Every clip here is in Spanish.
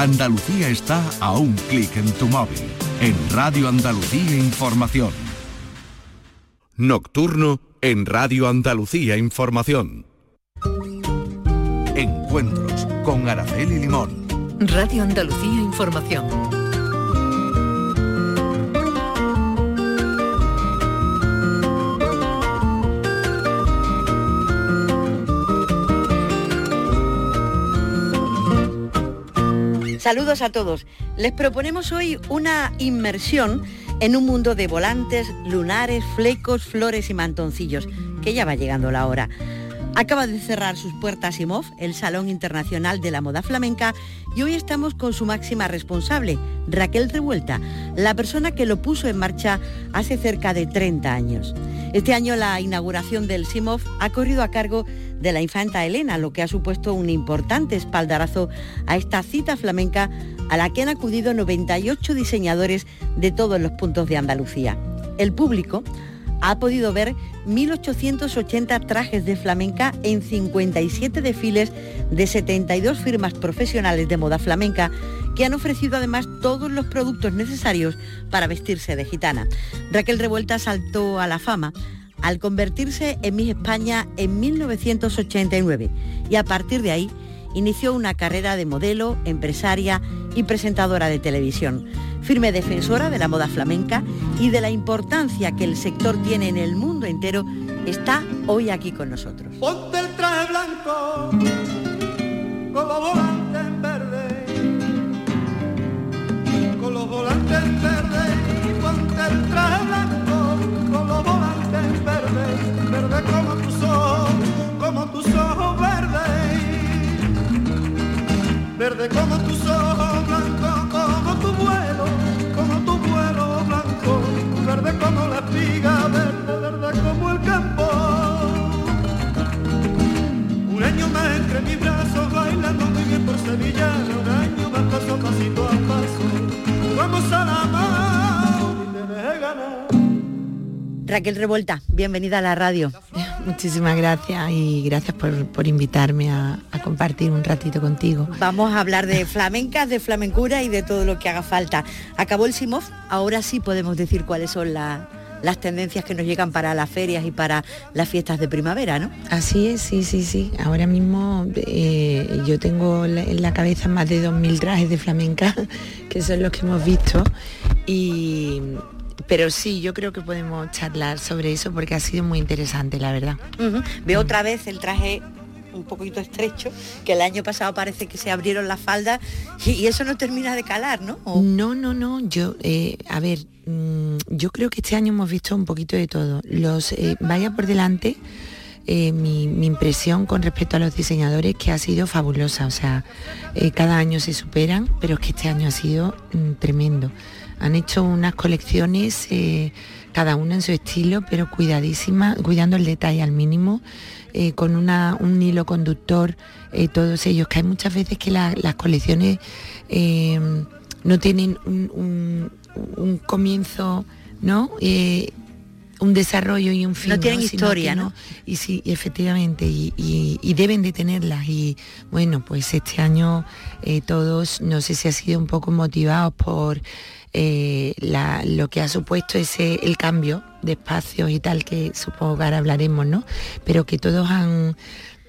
Andalucía está a un clic en tu móvil. En Radio Andalucía Información. Nocturno en Radio Andalucía Información. Encuentros con Araceli Limón. Radio Andalucía Información. Saludos a todos. Les proponemos hoy una inmersión en un mundo de volantes, lunares, flecos, flores y mantoncillos, que ya va llegando la hora. Acaba de cerrar sus puertas IMOF, el Salón Internacional de la Moda Flamenca, y hoy estamos con su máxima responsable, Raquel Revuelta, la persona que lo puso en marcha hace cerca de 30 años. Este año la inauguración del SIMOF ha corrido a cargo de la infanta Elena, lo que ha supuesto un importante espaldarazo a esta cita flamenca a la que han acudido 98 diseñadores de todos los puntos de Andalucía. El público ha podido ver 1.880 trajes de flamenca en 57 desfiles de 72 firmas profesionales de moda flamenca que han ofrecido además todos los productos necesarios para vestirse de gitana. Raquel Revuelta saltó a la fama al convertirse en Miss España en 1989 y a partir de ahí inició una carrera de modelo, empresaria y presentadora de televisión. Firme defensora de la moda flamenca y de la importancia que el sector tiene en el mundo entero, está hoy aquí con nosotros. Ponte el traje blanco, con los volantes verde, Raquel Revuelta, bienvenida a la radio. Muchísimas gracias y gracias por, por invitarme a, a compartir un ratito contigo. Vamos a hablar de flamencas, de flamencura y de todo lo que haga falta. Acabó el SIMOF, ahora sí podemos decir cuáles son la- las tendencias que nos llegan para las ferias y para las fiestas de primavera, ¿no? Así es, sí, sí, sí. Ahora mismo eh, yo tengo en la cabeza más de 2.000 trajes de flamenca, que son los que hemos visto. Y, pero sí, yo creo que podemos charlar sobre eso porque ha sido muy interesante, la verdad. Ujú. Veo otra vez el traje un poquito estrecho, que el año pasado parece que se abrieron las faldas y, eso no termina de calar, ¿no? No, no, no. Yo, eh, a ver, mm, yo creo que este año hemos visto un poquito de todo. Los eh, vaya por delante. eh, mi, impresión con respecto a los diseñadores que ha sido fabulosa. O sea, cada año se superan, pero es que este año ha sido mm, tremendo. Han hecho unas colecciones, cada una en su estilo, pero cuidadísima, cuidando el detalle al mínimo, eh, con un hilo conductor, eh, todos ellos, que hay muchas veces que la- las colecciones eh, no tienen un- un comienzo, ¿no? Un desarrollo y un fin. No tienen historia, ¿no? Y sí, y efectivamente, y, y- y deben de tenerlas. Y bueno, pues este año eh, todos, no sé si ha sido un poco motivados por eh, la- lo que ha supuesto ese el cambio de espacios y tal, que supongo que ahora hablaremos, ¿no? Pero que todos han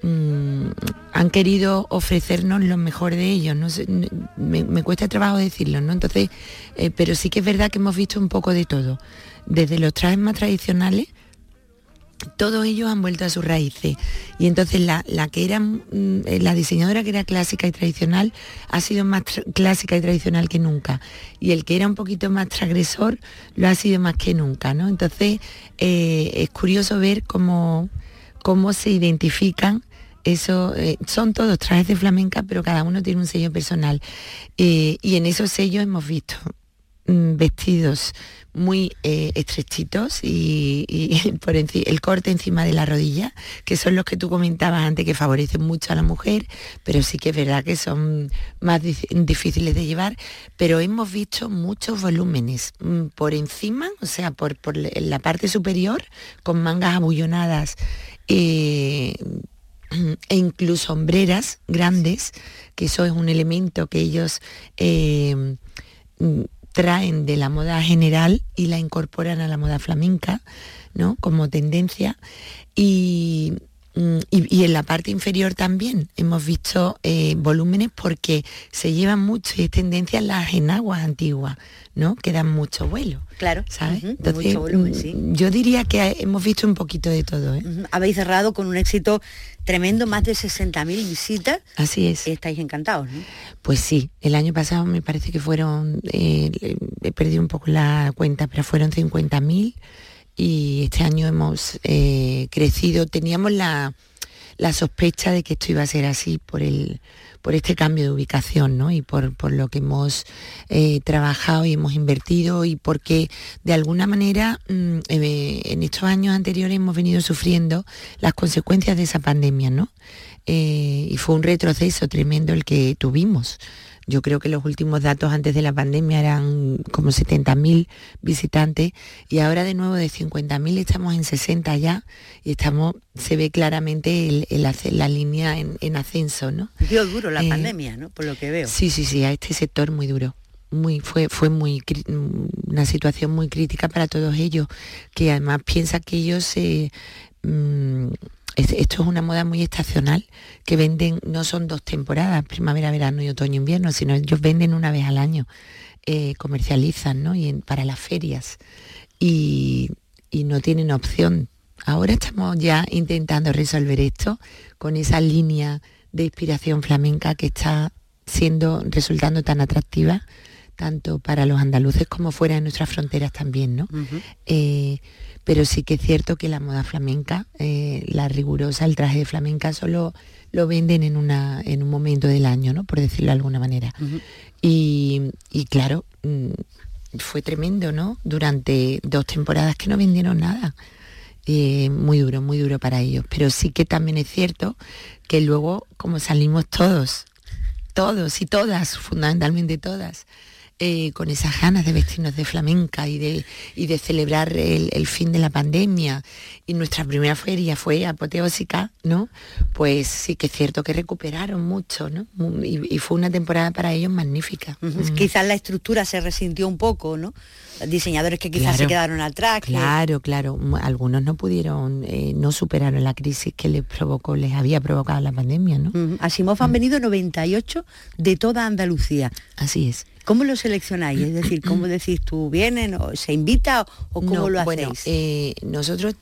mm, han querido ofrecernos lo mejor de ellos. No sé, me cuesta trabajo decirlo, ¿no? Entonces, eh, pero sí que es verdad que hemos visto un poco de todo. Desde los trajes más tradicionales, todos ellos han vuelto a sus raíces. Y entonces la, la que era mm, eh, la diseñadora que era clásica y tradicional ha sido más clásica y tradicional que nunca. Y el que era un poquito más transgresor lo ha sido más que nunca. ¿no? Entonces eh, es curioso ver cómo, cómo se identifican eso eh, son todos trajes de flamenca, pero cada uno tiene un sello personal. Y en esos sellos hemos visto vestidos muy eh, estrechitos y, y por el corte encima de la rodilla, que son los que tú comentabas antes que favorecen mucho a la mujer, pero sí que es verdad que son más dif- difíciles de llevar, pero hemos visto muchos volúmenes mm, por encima, o sea, por, por la parte superior, con mangas abullonadas. eh, e incluso sombreras grandes, que eso es un elemento que ellos eh, traen de la moda general y la incorporan a la moda flamenca, ¿no? Como tendencia. Y, mm, en la parte inferior también hemos visto eh, volúmenes porque se llevan mucho y es tendencia las enaguas antiguas, ¿no? Que dan mucho vuelo. Claro, ¿sabes? mucho volumen, sí. Mm, yo diría que hemos visto un poquito de todo. ¿eh? Habéis cerrado con un éxito tremendo, más de 60.000 visitas. Así es. Estáis encantados, ¿no? Pues sí, el año pasado me parece que fueron, eh, he perdido un poco la cuenta, pero fueron 50.000 y este año hemos eh, crecido. Teníamos la, la sospecha de que esto iba a ser así por el por este cambio de ubicación ¿no? y por, lo que hemos eh, trabajado y hemos invertido y porque de alguna manera mm, eh, en estos años anteriores hemos venido sufriendo las consecuencias de esa pandemia ¿no? Y fue un retroceso tremendo el que tuvimos. Yo creo que los últimos datos antes de la pandemia eran como 70.000 visitantes y ahora de nuevo de 50.000 estamos en 60 ya y estamos, se ve claramente la línea en, ascenso, ¿no? Dio duro la eh, pandemia, ¿no? Por lo que veo. Sí, sí, sí, a este sector muy duro. Muy, fue, fue muy una situación muy crítica para todos ellos, que además piensa que ellos se mm, esto es una moda muy estacional que venden, no son dos temporadas, primavera, verano y otoño, invierno, sino ellos venden una vez al año, eh, comercializan, ¿no? Y para las ferias. Y, no tienen opción. Ahora estamos ya intentando resolver esto con esa línea de inspiración flamenca que está siendo, resultando tan atractiva tanto para los andaluces como fuera de nuestras fronteras también, ¿no? pero sí que es cierto que la moda flamenca, eh, la rigurosa, el traje de flamenca solo lo venden en, una, en un momento del año, ¿no? por decirlo de alguna manera. y, claro, mm, fue tremendo, ¿no? Durante dos temporadas que no vendieron nada. Eh, muy duro, muy duro para ellos. Pero sí que también es cierto que luego, como salimos todos, todos y todas, fundamentalmente todas, eh, con esas ganas de vestirnos de flamenca y de, y de celebrar el, fin de la pandemia. Y nuestra primera feria fue apoteósica, ¿no? Pues sí que es cierto que recuperaron mucho, ¿no? Y, fue una temporada para ellos magnífica. Mm. Quizás la estructura se resintió un poco, ¿no? Diseñadores que quizás se quedaron atrás. Claro, claro. Algunos no pudieron, eh, no superaron la crisis que les provocó, les había provocado la pandemia, ¿no? Asimov han mm. venido 98 de toda Andalucía. Así es. ¿Cómo lo seleccionáis? Es decir, ¿cómo decís tú, vienen o se invita o cómo lo hacéis? Bueno, eh, nosotros,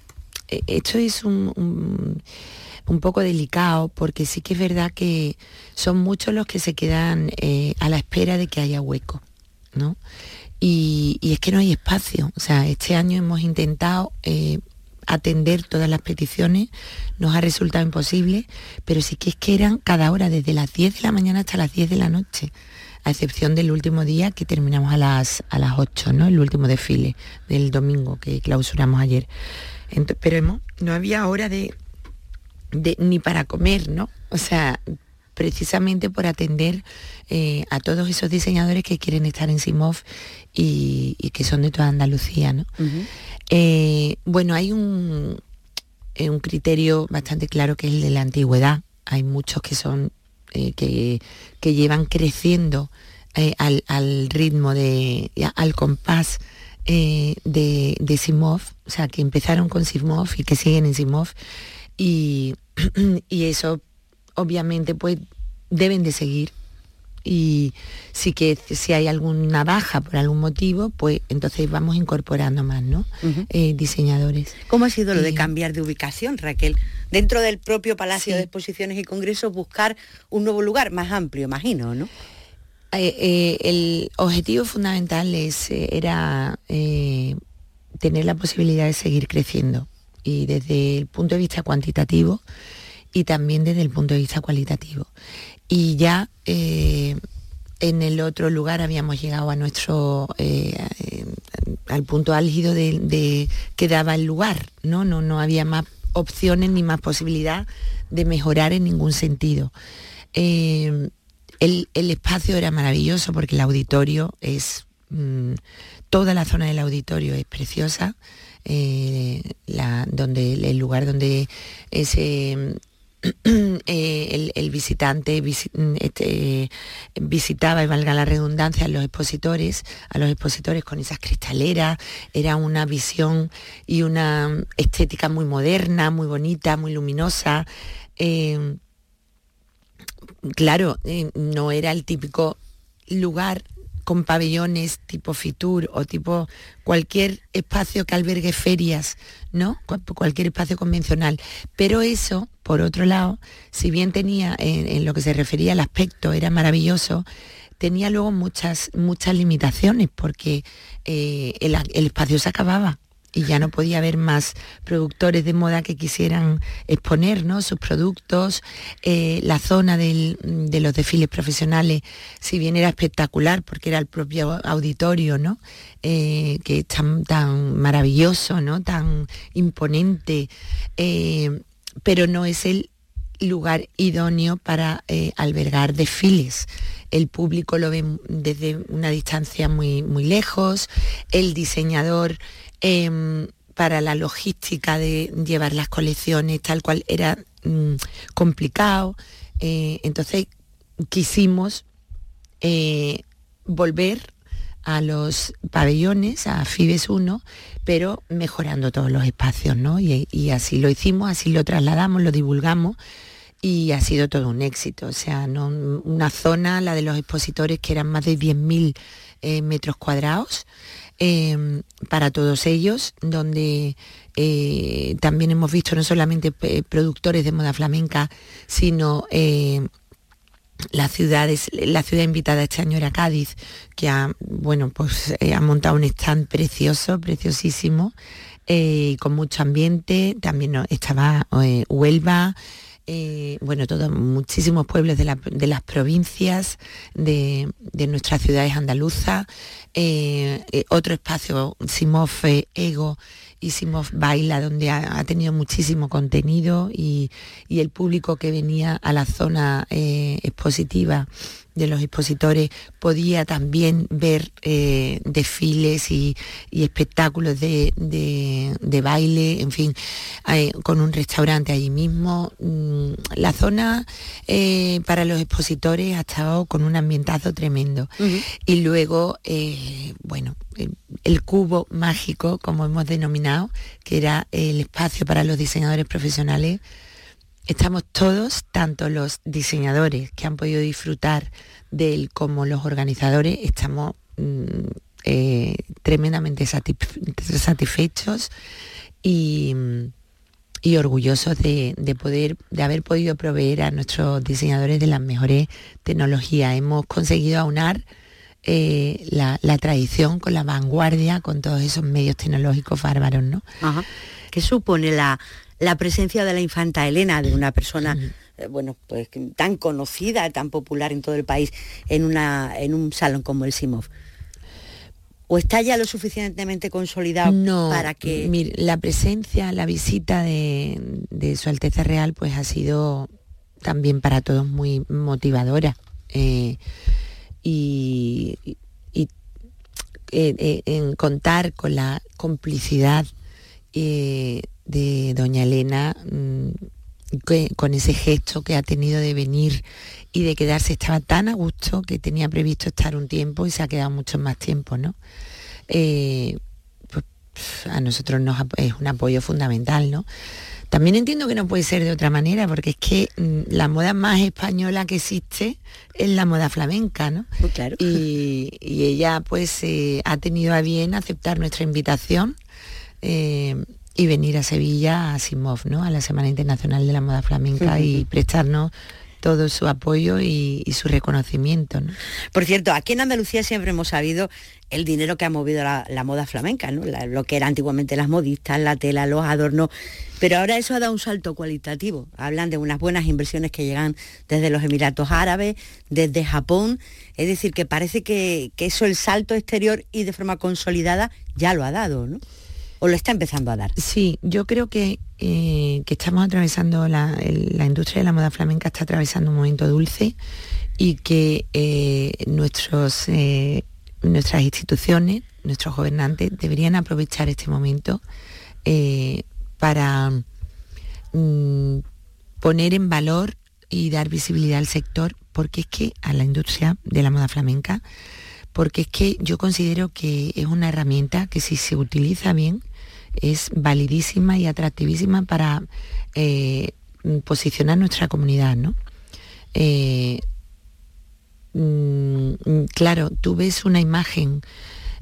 eh, esto es un, un, poco delicado porque sí que es verdad que son muchos los que se quedan eh, a la espera de que haya hueco, ¿no? Y, y, es que no hay espacio. O sea, este año hemos intentado atender todas las peticiones, nos ha resultado imposible, pero sí que es que eran cada hora desde las 10 de la mañana hasta las 10 de la noche a excepción del último día que terminamos a las, a las 8, ¿no? El último desfile del domingo que clausuramos ayer. pero no había hora de, ni para comer, ¿no? O sea, precisamente por atender eh, a todos esos diseñadores que quieren estar en Simov y, que son de toda Andalucía, ¿no? Eh, bueno, hay un, eh, un criterio bastante claro que es el de la antigüedad. Hay muchos que son eh, que, llevan creciendo eh, al, ritmo de, al compás eh, de, de, Simov, o sea, que empezaron con Simov y que siguen en Simov, y, y eso obviamente pues deben de seguir y sí que si hay alguna baja por algún motivo, pues entonces vamos incorporando más, ¿no? Eh, diseñadores. ¿Cómo ha sido lo de cambiar de ubicación, Raquel? Dentro del propio Palacio de Exposiciones y Congresos, buscar un nuevo lugar más amplio, imagino, ¿no? Eh, eh, el objetivo fundamental es, era tener la posibilidad de seguir creciendo y desde el punto de vista cuantitativo y también desde el punto de vista cualitativo y ya eh, en el otro lugar habíamos llegado a nuestro eh, al punto álgido de, que daba el lugar, ¿no? No, no había más opciones ni más posibilidad de mejorar en ningún sentido. Eh, el, espacio era maravilloso porque el auditorio es, mm, toda la zona del auditorio es preciosa, donde, el lugar donde ese eh, el, visitante este, visitaba, y valga la redundancia, a los expositores, a los expositores con esas cristaleras, era una visión y una estética muy moderna, muy bonita, muy luminosa. Eh, claro, eh, no era el típico lugar con pabellones tipo Fitur o tipo cualquier espacio que albergue ferias, ¿no? Cualquier espacio convencional. Pero eso, por otro lado, si bien tenía en, lo que se refería al aspecto, era maravilloso, tenía luego muchas, muchas limitaciones porque eh, el espacio se acababa y ya no podía haber más productores de moda que quisieran exponer sus productos. Eh, la zona de los desfiles profesionales, si bien era espectacular, porque era el propio auditorio, ¿no? Eh, que es tan, tan, maravilloso, ¿no? tan imponente, eh, pero no es el lugar idóneo para albergar desfiles el público lo ve desde una distancia muy, muy lejos, el diseñador Em, para la logística de llevar las colecciones tal cual era mm, complicado. Eh, entonces quisimos eh, volver a los pabellones, a Fibes 1, pero mejorando todos los espacios, ¿no? Y, así lo hicimos, así lo trasladamos, lo divulgamos y ha sido todo un éxito. O sea, una zona, la de los expositores, que eran más de 10.000 eh, metros cuadrados, Em, para todos ellos, donde eh, también hemos visto no solamente eh, productores de moda flamenca, sino eh, la ciudad, la ciudad invitada este año era Cádiz, que ha, bueno, pues, ha montado un stand precioso, preciosísimo, con mucho ambiente. También estaba Huelva, eh, bueno, todos, muchísimos pueblos de, las provincias de, nuestras ciudades andaluzas, eh, eh, otro espacio, Simov Ego y Simov Baila, donde ha, tenido muchísimo contenido y, y, el público que venía a la zona expositiva de los expositores podía también ver eh, desfiles y, espectáculos de, baile, en fin, eh, con un restaurante allí mismo. Mm, la zona eh, para los expositores ha estado con un ambientazo tremendo. Y luego, bueno, el, cubo mágico, como hemos denominado, que era el espacio para los diseñadores profesionales estamos todos, tanto los diseñadores que han podido disfrutar de él como los organizadores, estamos mm, eh, tremendamente satisfechos y, orgullosos de, poder, de haber podido proveer a nuestros diseñadores de las mejores tecnologías. Hemos conseguido aunar eh, la, tradición con la vanguardia, con todos esos medios tecnológicos bárbaros, ¿no? ¿Qué supone la, la presencia de la infanta Elena, de una persona... Eh, bueno, pues tan conocida, tan popular en todo el país, en, una, en un salón como el Simov. ¿O está ya lo suficientemente consolidado para que...? Mire, la presencia, la visita de, Su Alteza Real, pues ha sido también para todos muy motivadora. Eh, y, eh, en contar con la complicidad de doña Elena mm, con ese gesto que ha tenido de venir y de quedarse, estaba tan a gusto que tenía previsto estar un tiempo y se ha quedado mucho más tiempo, ¿no? Eh, pues, a nosotros nos, es un apoyo fundamental, ¿no? También entiendo que no puede ser de otra manera, porque es que mm, la moda más española que existe es la moda flamenca, ¿no? Pues claro. Y, ella pues eh, ha tenido a bien aceptar nuestra invitación. Eh, y venir a Sevilla a Simov, ¿no? a la Semana Internacional de la Moda Flamenca y prestarnos todo su apoyo y, su reconocimiento. Por cierto, aquí en Andalucía siempre hemos sabido el dinero que ha movido la, moda flamenca, ¿no? lo que era antiguamente las modistas, la tela, los adornos, pero ahora eso ha dado un salto cualitativo. Hablan de unas buenas inversiones que llegan desde los Emiratos Árabes, desde Japón, es decir, que parece que, que eso, el salto exterior y de forma consolidada, ya lo ha dado, ¿no? O lo está empezando a dar? Sí, yo creo que, eh, estamos atravesando, la, industria de la moda flamenca está atravesando un momento dulce y que eh, nuestros, eh, nuestras instituciones, nuestros gobernantes deberían aprovechar este momento para mm, poner en valor y dar visibilidad al sector, porque es que a la industria de la moda flamenca, porque es que yo considero que es una herramienta que si se utiliza bien es validísima y atractivísima para eh, posicionar nuestra comunidad, ¿no? Eh, mm, claro, tú ves una imagen,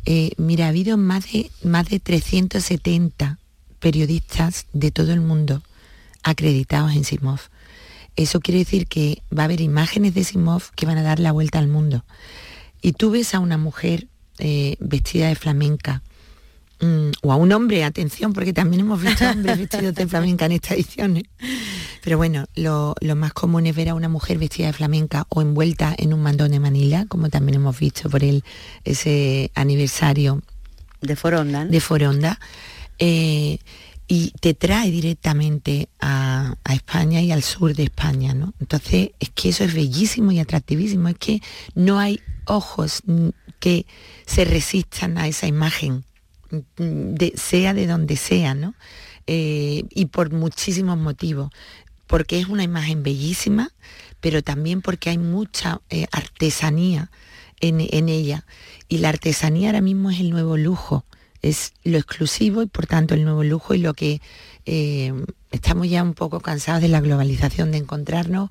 eh, mira, ha habido más de, más de 370 periodistas de todo el mundo acreditados en Simov. Eso quiere decir que va a haber imágenes de Simov que van a dar la vuelta al mundo. Y tú ves a una mujer vestida de flamenca, mm, o a un hombre, atención, porque también hemos visto hombres vestidos de flamenca en esta edición. ¿eh? Pero bueno, lo, más común es ver a una mujer vestida de flamenca o envuelta en un mandón de Manila, como también hemos visto por el, ese aniversario de Foronda. De Foronda. Eh, y te trae directamente a, España y al sur de España, ¿no? Entonces es que eso es bellísimo y atractivísimo, es que no hay ojos que se resistan a esa imagen, sea de donde sea, ¿no? Eh, y por muchísimos motivos, porque es una imagen bellísima, pero también porque hay mucha eh, artesanía en, en ella. Y la artesanía ahora mismo es el nuevo lujo es lo exclusivo y por tanto el nuevo lujo y lo que eh, estamos ya un poco cansados de la globalización, de encontrarnos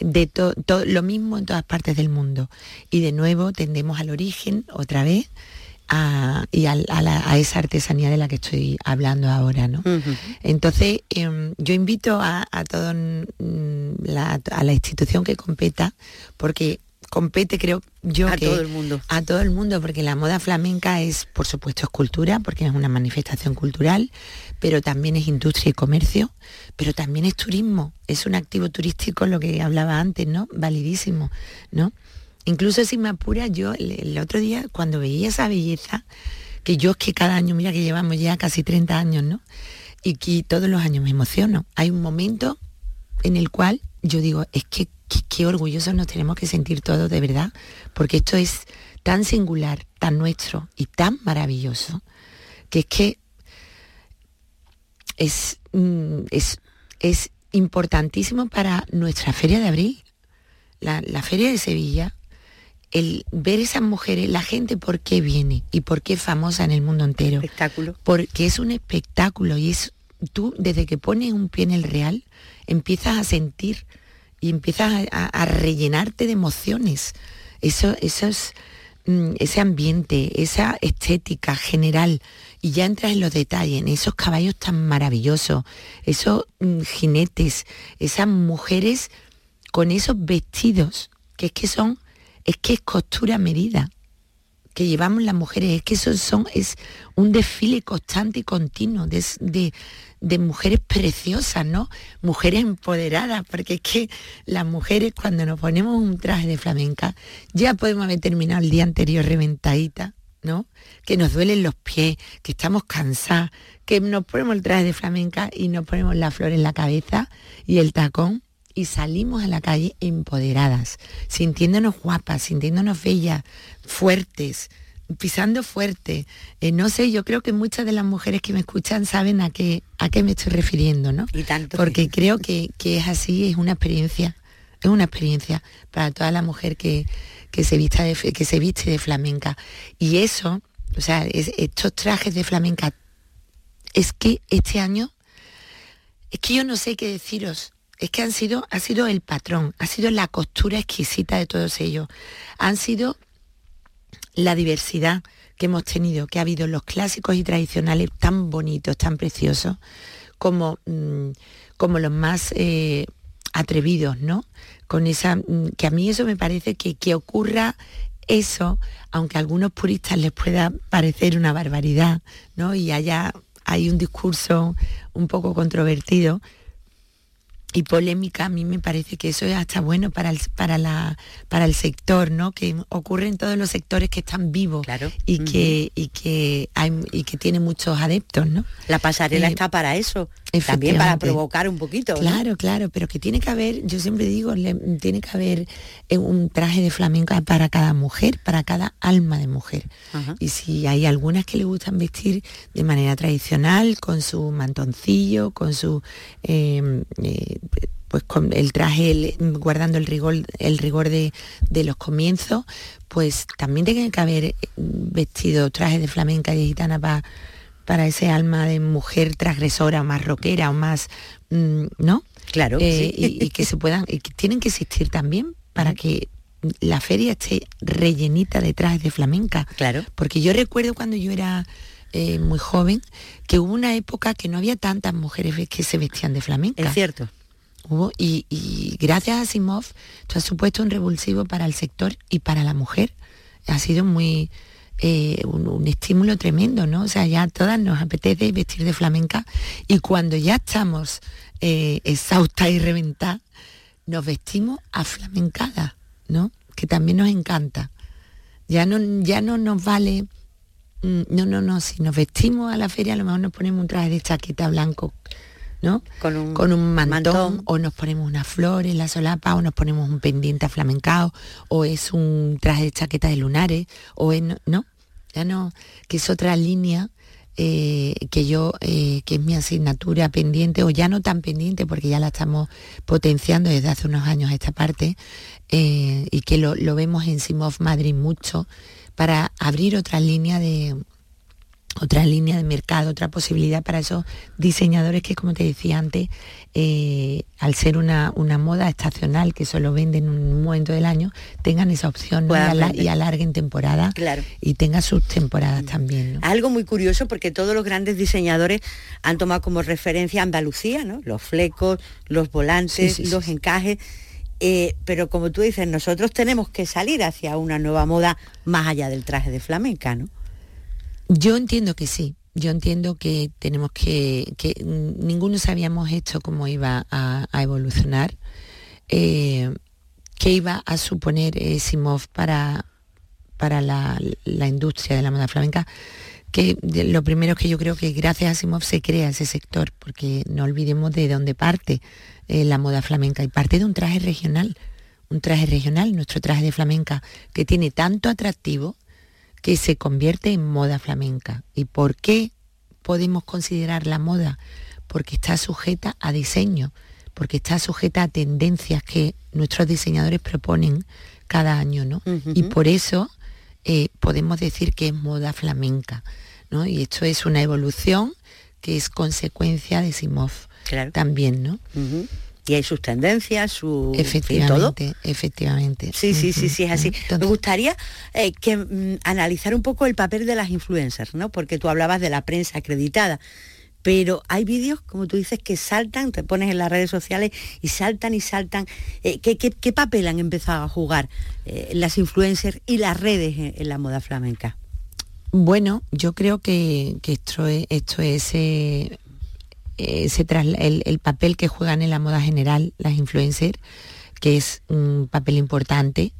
de todo lo mismo en todas partes del mundo. Y de nuevo tendemos al origen otra vez y a, esa artesanía de la que estoy hablando ahora. ¿no? Entonces, em, yo invito a, a, todo, a la institución que competa, porque compete, creo yo, a todo el mundo. A todo el mundo, porque la moda flamenca es, por supuesto, es cultura, porque es una manifestación cultural, pero también es industria y comercio, pero también es turismo, es un activo turístico, lo que hablaba antes, ¿no? Validísimo, ¿no? Incluso si me apura, yo el, otro día, cuando veía esa belleza, que yo es que cada año, mira que llevamos ya casi 30 años, ¿no? Y que todos los años me emociono. Hay un momento en el cual yo digo, es que qué, orgullosos nos tenemos que sentir todos de verdad, porque esto es tan singular, tan nuestro y tan maravilloso, que es que es, mm, es, es importantísimo para nuestra feria de abril, la, la, feria de Sevilla, el ver esas mujeres, la gente por qué viene y por qué es famosa en el mundo entero. Espectáculo. Porque es un espectáculo y es tú desde que pones un pie en el real empiezas a sentir y empiezas a, rellenarte de emociones. Eso, eso es, mm, ese ambiente, esa estética general, y ya entras en los detalles, en esos caballos tan maravillosos, esos mm, jinetes, esas mujeres con esos vestidos, que es que son, es que es costura medida que llevamos las mujeres, es que eso son, es un desfile constante y continuo de, de mujeres preciosas, ¿no? Mujeres empoderadas, porque es que las mujeres cuando nos ponemos un traje de flamenca, ya podemos haber terminado el día anterior reventadita, ¿no? Que nos duelen los pies, que estamos cansadas, que nos ponemos el traje de flamenca y nos ponemos la flor en la cabeza y el tacón y salimos a la calle empoderadas, sintiéndonos guapas, sintiéndonos bellas, fuertes, pisando fuerte. Eh, no sé, yo creo que muchas de las mujeres que me escuchan saben a qué, a qué me estoy refiriendo, ¿no? Y tanto. Porque creo que, es así, es una experiencia, es una experiencia para toda la mujer que, se, vista de, que se viste de flamenca. Y eso, o sea, estos trajes de flamenca, es que este año, es que yo no sé qué deciros. Es que han sido, ha sido el patrón, ha sido la costura exquisita de todos ellos. Han sido la diversidad que hemos tenido, que ha habido los clásicos y tradicionales tan bonitos, tan preciosos, como, mm, como los más eh, atrevidos, ¿no? Con esa, mm, que a mí eso me parece que, que ocurra eso, aunque a algunos puristas les pueda parecer una barbaridad, ¿no? Y haya, hay un discurso un poco controvertido, y polémica, a mí me parece que eso es hasta bueno para el, para la, para el sector, ¿no? Que ocurre en todos los sectores que están vivos y, que, y, que hay, y que tiene muchos adeptos, ¿no? La pasarela eh, está para eso, también para provocar un poquito. Claro, claro, pero que tiene que haber, yo siempre digo, tiene que haber eh, un traje de flamenca para cada mujer, para cada alma de mujer. Y si hay algunas que le gustan vestir de manera tradicional, con su mantoncillo, con su... Eh, pues con el traje guardando el rigor, el rigor de, los comienzos, pues también tiene que haber vestido trajes de flamenca y de gitana para para ese alma de mujer transgresora, más rockera o más, mm, ¿no? Claro. Eh, y, que se puedan, y que tienen que existir también para que la feria esté rellenita de trajes de flamenca. Claro. Porque yo recuerdo cuando yo era eh, muy joven que hubo una época que no había tantas mujeres que se vestían de flamenca. Es cierto. Hubo, y, y gracias a Simov, esto ha supuesto un revulsivo para el sector y para la mujer. Ha sido muy, eh, un, estímulo tremendo, ¿no? O sea, ya todas nos apetece vestir de flamenca y cuando ya estamos eh, exhaustas y reventadas, nos vestimos a flamencada, ¿no? Que también nos encanta. Ya no, ya no nos vale, mm, no, no, no, si nos vestimos a la feria a lo mejor nos ponemos un traje de chaqueta blanco, ¿no? Con un, Con un mantón, o nos ponemos una flor en la solapa o nos ponemos un pendiente aflamencado o es un traje de chaqueta de lunares o es, ¿no? Ya no, que es otra línea eh, que yo, eh, que es mi asignatura pendiente, o ya no tan pendiente, porque ya la estamos potenciando desde hace unos años esta parte, eh, y que lo, lo, vemos en Simov Madrid mucho, para abrir otra línea de, otra línea de mercado, otra posibilidad para esos diseñadores que, como te decía antes, eh, al ser una, una, moda estacional que solo venden en un momento del año, tengan esa opción y, alarguen temporada claro. y tengan sus temporadas también. Algo muy curioso porque todos los grandes diseñadores han tomado como referencia Andalucía, ¿no? los flecos, los volantes, los encajes. Eh, pero como tú dices, nosotros tenemos que salir hacia una nueva moda más allá del traje de flamenca, ¿no? Yo entiendo que sí. Yo entiendo que tenemos que, que ninguno sabíamos esto cómo iba a, evolucionar, eh, qué iba a suponer Simov para, para la, industria de la moda flamenca que lo primero es que yo creo que gracias a Simov se crea ese sector, porque no olvidemos de dónde parte eh, la moda flamenca, y parte de un traje regional, un traje regional, nuestro traje de flamenca, que tiene tanto atractivo, que se convierte en moda flamenca. ¿Y por qué podemos considerar la moda? Porque está sujeta a diseño, porque está sujeta a tendencias que nuestros diseñadores proponen cada año, ¿no? Y por eso eh, podemos decir que es moda flamenca, ¿no? Y esto es una evolución que es consecuencia de Simov también, ¿no? Y hay sus tendencias, su efectivamente, efectivamente. Sí, sí, sí, sí, es así. Me gustaría eh, que mm, analizar un poco el papel de las influencers, ¿no? Porque tú hablabas de la prensa acreditada. Pero hay vídeos, como tú dices, que saltan, te pones en las redes sociales y saltan y saltan. Eh, ¿qué, papel han empezado a jugar eh, las influencers y las redes en, la moda flamenca? Bueno, yo creo que, esto es, esto es eh, el, papel que juegan en la moda general las influencers, que es un papel importante,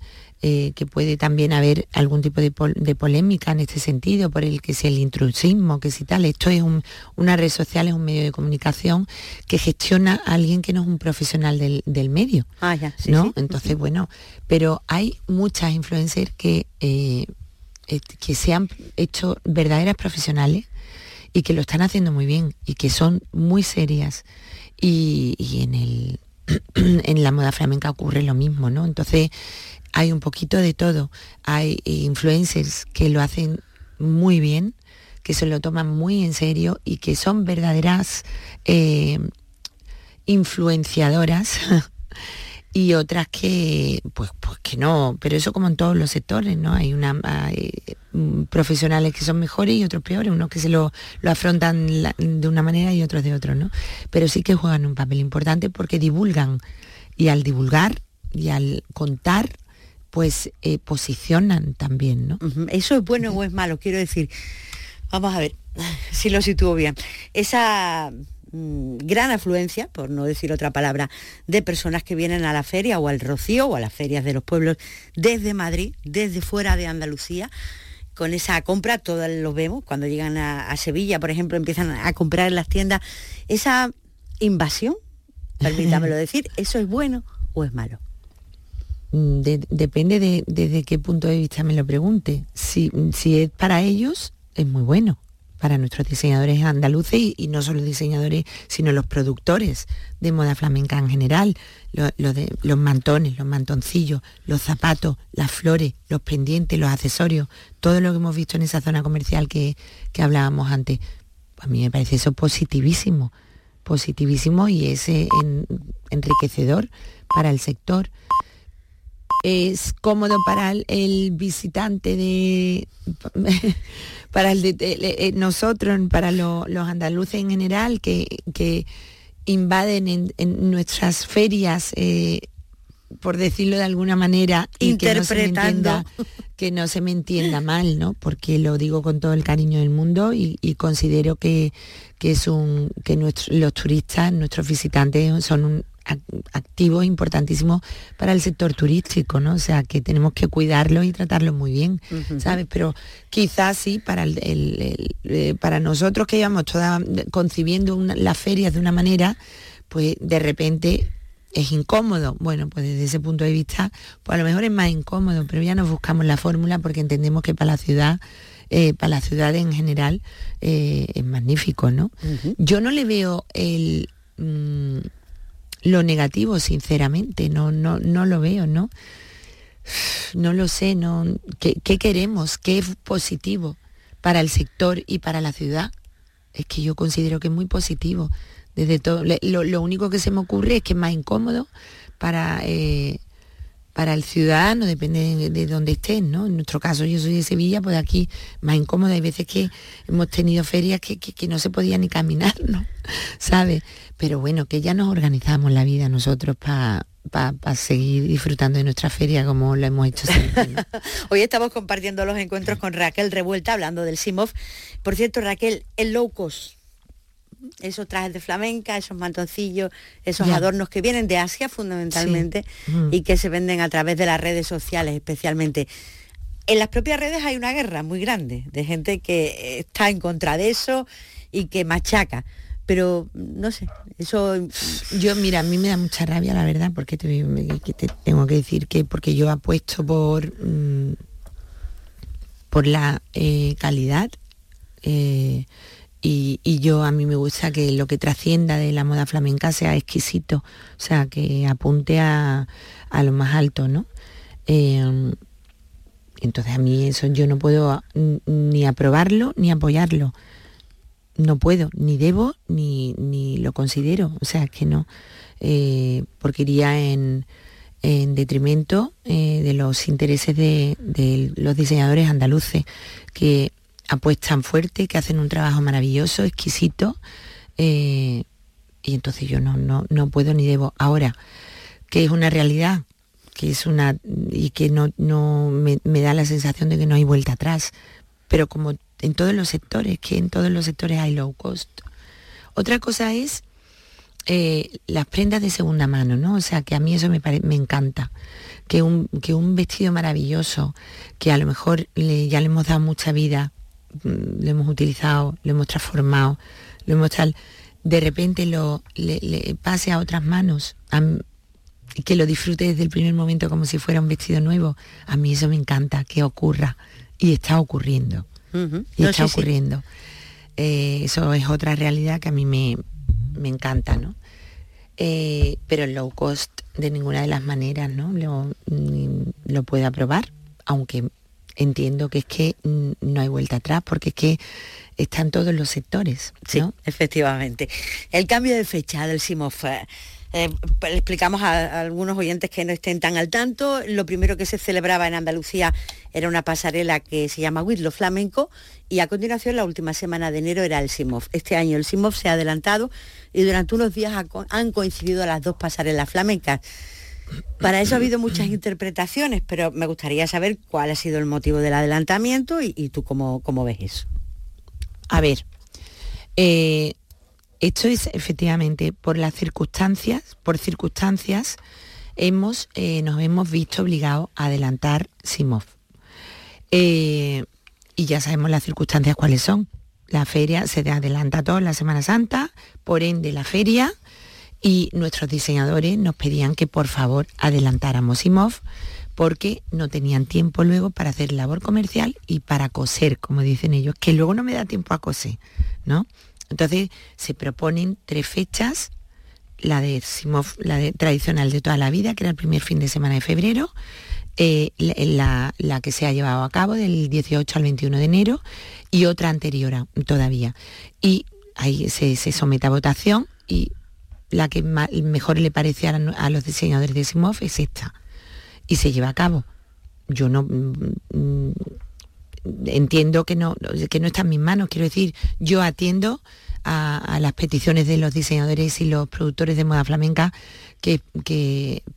eh, que puede también haber algún tipo de, polémica en este sentido, por el que si el intrusismo, que si tal, esto es una red social, es un medio de comunicación que gestiona a alguien que no es un profesional del, medio. Ah, ¿no? Entonces, bueno, pero hay muchas influencers que, eh, que se han hecho verdaderas profesionales y que lo están haciendo muy bien y que son muy serias. Y, en, el, en la moda flamenca ocurre lo mismo, ¿no? Entonces hay un poquito de todo. Hay influencers que lo hacen muy bien, que se lo toman muy en serio y que son verdaderas eh, influenciadoras y otras que pues pues que no. Pero eso como en todos los sectores no hay una mm, profesionales que son mejores y otros peores. Unos que se lo, afrontan de una manera y otros de otro no pero sí que juegan un papel importante porque divulgan. Y al divulgar y al contar pues eh, posicionan también no eso es bueno o es malo quiero decir vamos a ver si lo sitúo bien. Esa Mm, gran afluencia, por no decir otra palabra, de personas que vienen a la feria o al Rocío o a las ferias de los pueblos desde Madrid, desde fuera de Andalucía. Con esa compra, todos lo vemos, cuando llegan a, Sevilla, por ejemplo, empiezan a comprar en las tiendas. Esa invasión, permítamelo decir, ¿eso es bueno o es malo? Mm, depende de desde qué punto de vista me lo pregunte. Si, si es para ellos, es muy bueno para nuestros diseñadores andaluces y, no solo diseñadores, sino los productores de moda flamenca en general, lo, los mantones, los mantoncillos, los zapatos, las flores, los pendientes, los accesorios, todo lo que hemos visto en esa zona comercial que, hablábamos antes. A mí me parece eso positivísimo, positivísimo y es enriquecedor para el sector es cómodo para el, visitante de para el de, eh, nosotros para los andaluces en general que, invaden en, nuestras ferias eh, por decirlo de alguna manera y que no se me entienda que no se me entienda mal no porque lo digo con todo el cariño del mundo y, considero que, es un que los turistas nuestros visitantes son un, activos importantísimos para el sector turístico, ¿no? O sea, que tenemos que cuidarlo y tratarlo muy bien, ¿sabes? Pero quizás sí, para, el, eh, para nosotros que íbamos toda concibiendo las ferias de una manera, pues de repente es incómodo. Bueno, pues desde ese punto de vista, pues a lo mejor es más incómodo, pero ya nos buscamos la fórmula porque entendemos que para la ciudad eh, para la ciudad en general eh, es magnífico, ¿no? Yo no le veo el, mm, lo negativo, sinceramente, no, no, no lo veo, ¿no? No lo sé, no. ¿Qué, queremos? ¿Qué es positivo para el sector y para la ciudad? Es que yo considero que es muy positivo. Desde todo, lo, único que se me ocurre es que es más incómodo para, eh, para el ciudadano, depende de, dónde estén, ¿no? En nuestro caso, yo soy de Sevilla, pues aquí más incómodo. Hay veces que hemos tenido ferias que, no se podía ni caminar, ¿no? ¿Sabes? Pero bueno, que ya nos organizamos la vida nosotros para seguir disfrutando de nuestra feria como lo hemos hecho. Hoy estamos compartiendo los encuentros con Raquel Revuelta, hablando del SIMOF. Por cierto, Raquel, el low cost, esos trajes de flamenca, esos mantoncillos, esos adornos que vienen de Asia fundamentalmente mm. y que se venden a través de las redes sociales especialmente. En las propias redes hay una guerra muy grande de gente que está en contra de eso y que machaca. Pero no sé, eso... Yo, mira, a mí me da mucha rabia, la verdad, porque te, tengo que decir que porque yo apuesto por, mm, por la eh, calidad. Eh, y, yo a mí me gusta que lo que trascienda de la moda flamenca sea exquisito, o sea, que apunte a, lo más alto, ¿no? Em, entonces a mí eso yo no puedo ni aprobarlo ni apoyarlo. No puedo, ni debo, ni, lo considero. O sea, que no, eh, porque iría en, detrimento eh, de los intereses de, de, los diseñadores andaluces, que apuestan fuerte, que hacen un trabajo maravilloso, exquisito, eh, y entonces yo no, no, no puedo ni debo. Ahora, que es una realidad, que es una. y que no, no me, da la sensación de que no hay vuelta atrás. Pero como en todos los sectores, que en todos los sectores hay low cost. Otra cosa es eh, las prendas de segunda mano, ¿no? O sea, que a mí eso me, me encanta. Que un, que un vestido maravilloso, que a lo mejor ya le hemos dado mucha vida, lo hemos utilizado, lo hemos transformado, lo hemos tal, de repente lo le, pase a otras manos que lo disfrute desde el primer momento como si fuera un vestido nuevo, a mí eso me encanta, que ocurra y está ocurriendo. Y está ocurriendo. Eh, eso es otra realidad que a mí me, encanta, ¿no? Eh, pero el low cost de ninguna de las maneras, ¿no? Lo, lo puede aprobar, aunque entiendo que es que no hay vuelta atrás, porque es que están todos los sectores. Sí, efectivamente. El cambio de fecha del SIMOF. Eh, le explicamos a, algunos oyentes que no estén tan al tanto. Lo primero que se celebraba en Andalucía era una pasarela que se llama Whitlow Flamenco y a continuación la última semana de enero era el SIMOF. Este año el SIMOF se ha adelantado y durante unos días han coincidido las dos pasarelas flamencas. Para eso ha habido muchas interpretaciones, pero me gustaría saber cuál ha sido el motivo del adelantamiento y, tú cómo, cómo, ves eso. A ver, eh, esto es efectivamente por las circunstancias, por circunstancias hemos, eh, nos hemos visto obligados a adelantar SIMOF. Eh, y ya sabemos las circunstancias cuáles son. La feria se adelanta todo en la Semana Santa, por ende la feria y nuestros diseñadores nos pedían que por favor adelantáramos IMOF porque no tenían tiempo luego para hacer labor comercial y para coser, como dicen ellos, que luego no me da tiempo a coser, ¿no? Entonces se proponen tres fechas, la de Simov, la tradicional de toda la vida, que era el primer fin de semana de febrero, eh, la, que se ha llevado a cabo del 18 al 21 de enero y otra anterior todavía. Y ahí se, somete a votación y la que mejor le parece a, los diseñadores de Simov es esta. Y se lleva a cabo. Yo no mm, mm, entiendo que no, que no está en mis manos, quiero decir, yo atiendo a, las peticiones de los diseñadores y los productores de moda flamenca que,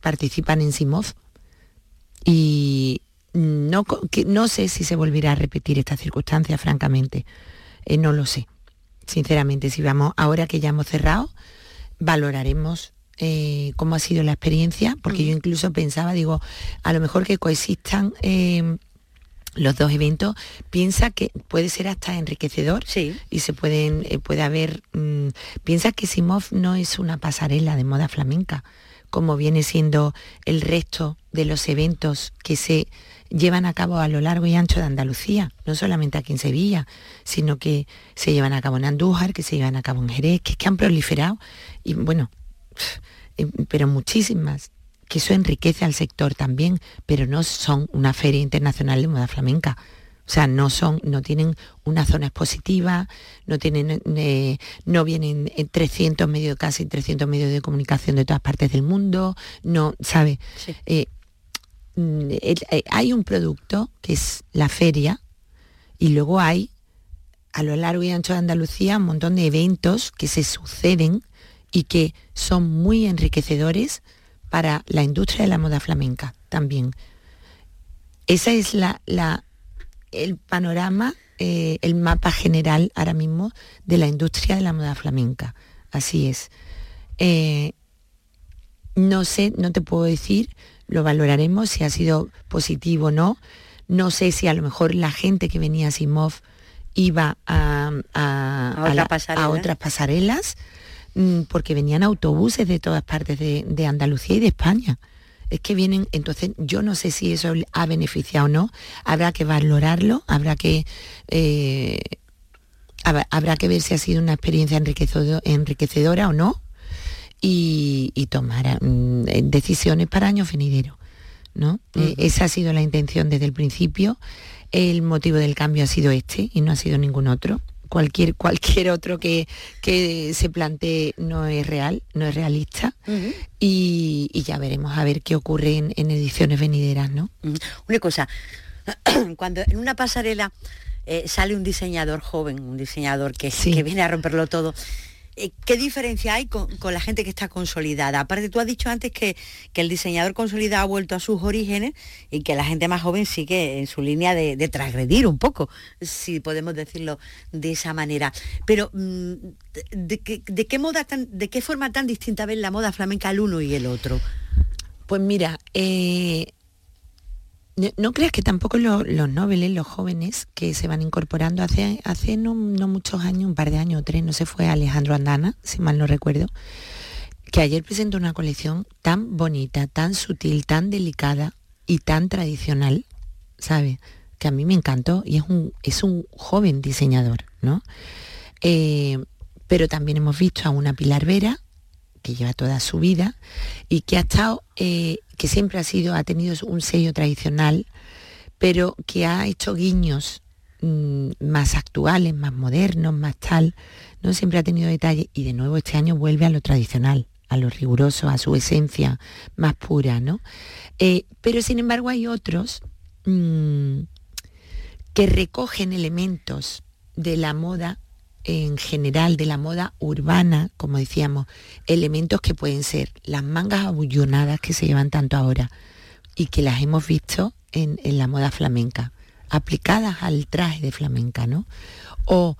participan en Simov. Y no, no sé si se volverá a repetir esta circunstancia, francamente. Eh, no lo sé. Sinceramente, si vamos, ahora que ya hemos cerrado, valoraremos eh, cómo ha sido la experiencia, porque yo incluso pensaba, digo, a lo mejor que coexistan eh, los dos eventos, piensa que puede ser hasta enriquecedor sí. y se pueden, eh, puede haber, mm, piensa que Simov no es una pasarela de moda flamenca, como viene siendo el resto de los eventos que se llevan a cabo a lo largo y ancho de Andalucía, no solamente aquí en Sevilla, sino que se llevan a cabo en Andújar, que se llevan a cabo en Jerez, que, que han proliferado, y bueno, eh, pero muchísimas que eso enriquece al sector también, pero no son una feria internacional de moda flamenca. O sea, no son, no tienen una zona expositiva, no tienen, eh, no vienen 300 medios, casi 300 medios de comunicación de todas partes del mundo, no, ¿sabe? Mm, eh, hay un producto que es la feria y luego hay a lo largo y ancho de Andalucía un montón de eventos que se suceden y que son muy enriquecedores para la industria de la moda flamenca también. Ese es la, el panorama, eh, el mapa general ahora mismo de la industria de la moda flamenca. Así es. Eh, no sé, no te puedo decir, lo valoraremos si ha sido positivo o no. No sé si a lo mejor la gente que venía a Simov iba a, a otras pasarelas Mm, porque venían autobuses de todas partes de, Andalucía y de España. Es que vienen, entonces yo no sé si eso ha beneficiado o no, habrá que valorarlo, habrá que eh, habrá que ver si ha sido una experiencia enriquecedora o no y, tomar mm, decisiones para años venideros. ¿no? Eh, esa ha sido la intención desde el principio. El motivo del cambio ha sido este y no ha sido ningún otro cualquier, cualquier otro que, que se plantee no es real, no es realista. y, ya veremos a ver qué ocurre en, ediciones venideras, ¿no? Una cosa, cuando en una pasarela eh, sale un diseñador joven, un diseñador que, que viene a romperlo todo, eh, ¿Qué diferencia hay con, la gente que está consolidada? Aparte, tú has dicho antes que, el diseñador consolidado ha vuelto a sus orígenes y que la gente más joven sigue en su línea de, de transgredir un poco, si podemos decirlo de esa manera. Pero, mm, ¿de, qué, moda de qué forma tan distinta ven la moda flamenca el uno y el otro? Pues mira, eh, no, creas que tampoco los nobles, los jóvenes que se van incorporando hace, hace no, muchos años, un par de años o tres, no se fue Alejandro Andana, si mal no recuerdo, que ayer presentó una colección tan bonita, tan sutil, tan delicada y tan tradicional, ¿sabes? Que a mí me encantó y es un, es un joven diseñador, ¿no? Eh, pero también hemos visto a una Pilar Vera, que lleva toda su vida y que ha estado, eh, que siempre ha sido, ha tenido un sello tradicional, pero que ha hecho guiños mm, más actuales, más modernos, más tal, no siempre ha tenido detalle y de nuevo este año vuelve a lo tradicional, a lo riguroso, a su esencia más pura, ¿no? Eh, pero sin embargo hay otros mm, que recogen elementos de la moda en general de la moda urbana, como decíamos, elementos que pueden ser las mangas abullonadas que se llevan tanto ahora y que las hemos visto en, la moda flamenca, aplicadas al traje de flamenca, ¿no? O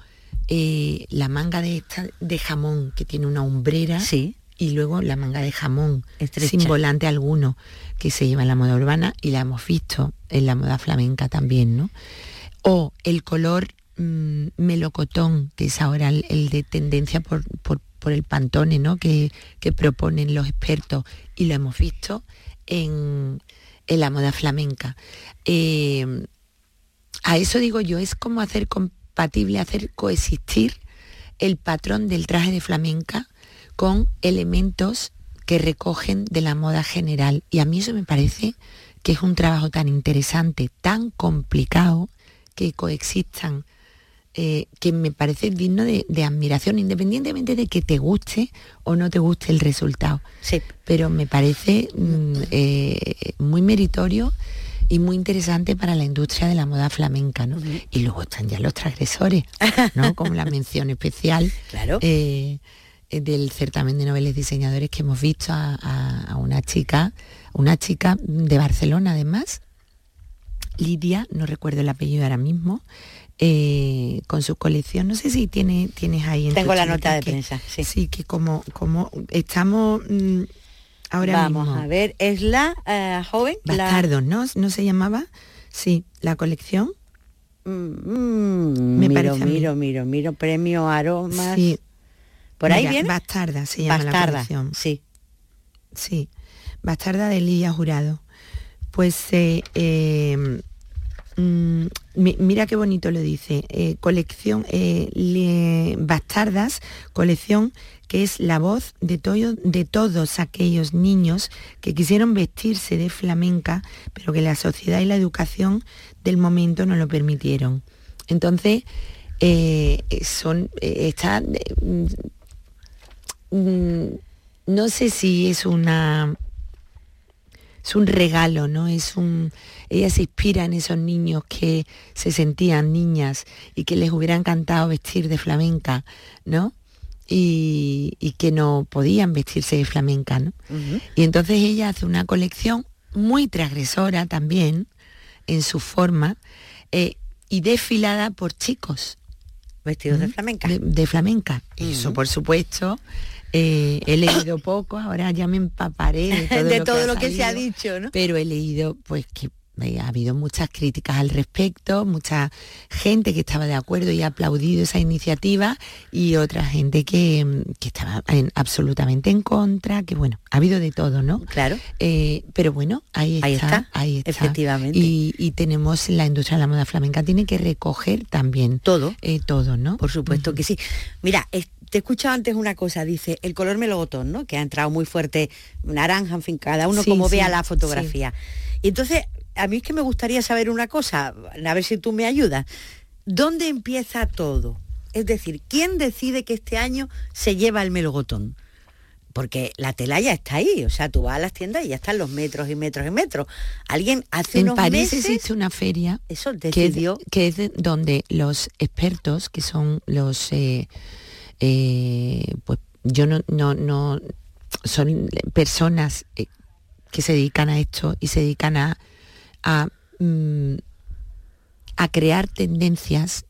eh, la manga de, de jamón que tiene una hombrera sí. y luego la manga de jamón sin volante alguno que se lleva en la moda urbana y la hemos visto en la moda flamenca también, ¿no? O el color Mm, melocotón, que es ahora el, de tendencia por, el pantone ¿no? que, proponen los expertos y lo hemos visto en, en la moda flamenca. Eh, a eso digo yo, es como hacer compatible, hacer coexistir el patrón del traje de flamenca con elementos que recogen de la moda general. Y a mí eso me parece que es un trabajo tan interesante, tan complicado, que coexistan, eh, que me parece digno de, admiración, independientemente de que te guste o no te guste el resultado. Sí. Pero me parece mm, eh, muy meritorio y muy interesante para la industria de la moda flamenca, ¿no? Y luego están ya los transgresores, ¿no? Como la mención especial claro. Eh, del certamen de noveles diseñadores que hemos visto a, una chica, una chica de Barcelona además, Lidia, no recuerdo el apellido ahora mismo, eh, con su colección. No sé si tiene, tienes ahí en Tengo la nota de prensa, sí. Sí, que como, como estamos mm, Vamos a ver, es la eh, joven. Bastardos, ¿no? ¿No se llamaba? Sí, la colección. Mm, mm, Me miro, parece miro, miro, miro, premio aromas. Sí. ¿Por ahí viene? Bastarda se llama la colección. Sí. Sí. Bastarda de Lidia Jurado. Pues eh, eh, mm, mira qué bonito lo dice. colección Bastardas, colección que es la voz de, de todos aquellos niños que quisieron vestirse de flamenca, pero que la sociedad y la educación del momento no lo permitieron. Entonces, eh, son, eh, mm, mm, no sé si es una es un regalo, ¿no? Es un. Ella se inspira en esos niños que se sentían niñas y que les hubiera encantado vestir de flamenca, ¿no? y, que no podían vestirse de flamenca. Y entonces ella hace una colección muy transgresora también en su forma eh, y desfilada por chicos. Vestidos de flamenca. De, flamenca. Eso, por supuesto, eh, he leído poco, ahora ya me empaparé de todo, lo, que, se ha dicho, ¿no? Pero he leído pues que ha habido muchas críticas al respecto, mucha gente que estaba de acuerdo y ha aplaudido esa iniciativa y otra gente que, estaba absolutamente en contra, que bueno, ha habido de todo, ¿no? Claro. Eh, pero bueno, ahí está, ahí está, Efectivamente. Y, tenemos la industria de la moda flamenca, tiene que recoger también todo. Eh, todo, ¿no? Por supuesto que sí. Mira, te he escuchado antes una cosa, dice el color melogotón, ¿no? Que ha entrado muy fuerte, naranja, en fin, cada uno como vea la fotografía. Y entonces a mí es que me gustaría saber una cosa, a ver si tú me ayudas. ¿Dónde empieza todo? Es decir, ¿quién decide que este año se lleva el melogotón? Porque la tela ya está ahí, o sea, tú vas a las tiendas y ya están los metros y metros y metros. Alguien hace en París existe una feria eso decidió... que, es, donde los expertos, que son los, eh, eh, pues yo no, no, no, son personas eh, que se dedican a esto y se dedican a Mm, a, crear tendencias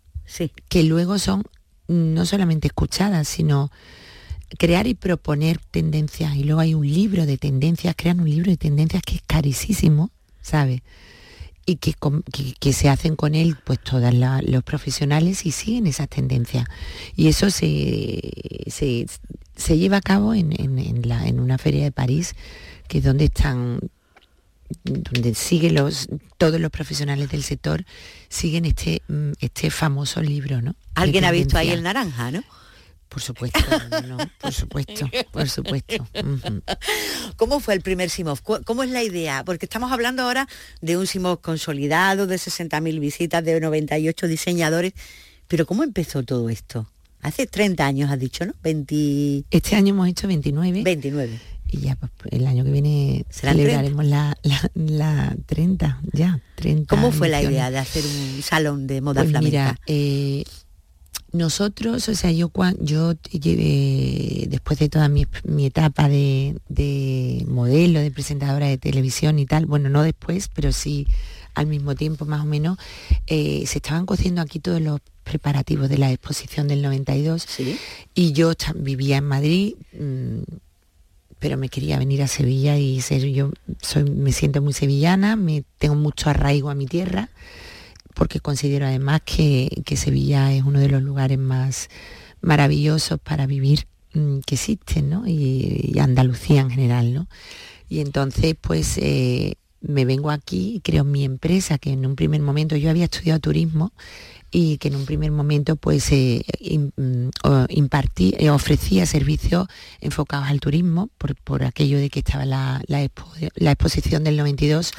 que luego son no solamente escuchadas, sino crear y proponer tendencias. Y luego hay un libro de tendencias, crean un libro de tendencias que es carísimo, ¿sabes? Y que, que, se hacen con él pues todos los profesionales y siguen esas tendencias. Y eso se, se, lleva a cabo en, la, en una feria de París, que es donde están donde siguen los, todos los profesionales del sector siguen este, mm, este famoso libro, ¿no? Alguien ha visto ahí el naranja, ¿no? Por supuesto, por supuesto, por supuesto. ¿Cómo fue el primer Simov? ¿Cómo es la idea? Porque estamos hablando ahora de un Simov consolidado, de 60.000 visitas, de 98 diseñadores, pero ¿cómo empezó todo esto? Hace 30 años, has dicho, ¿no? 20... Este año hemos hecho 29. 29 y ya pues, el año que viene celebraremos la, la, 30, ya, 30. ¿Cómo fue la idea de hacer un salón de moda pues flamenca? Eh, nosotros, o sea, yo, yo llevé, después de toda mi, etapa de, modelo, de presentadora de televisión y tal, bueno, no después, pero sí al mismo tiempo más o menos, eh, se estaban cociendo aquí todos los preparativos de la exposición del 92 y yo vivía en Madrid. Mm, pero me quería venir a Sevilla y ser yo soy me siento muy sevillana, me tengo mucho arraigo a mi tierra, porque considero además que, Sevilla es uno de los lugares más maravillosos para vivir mm, que existen, ¿no? Y, Andalucía en general, ¿no? Y entonces, pues, eh, me vengo aquí y creo mi empresa, que en un primer momento yo había estudiado turismo y que en un primer momento pues eh, mm, impartí, eh, ofrecía servicios enfocados al turismo por, aquello de que estaba la, exposición del 92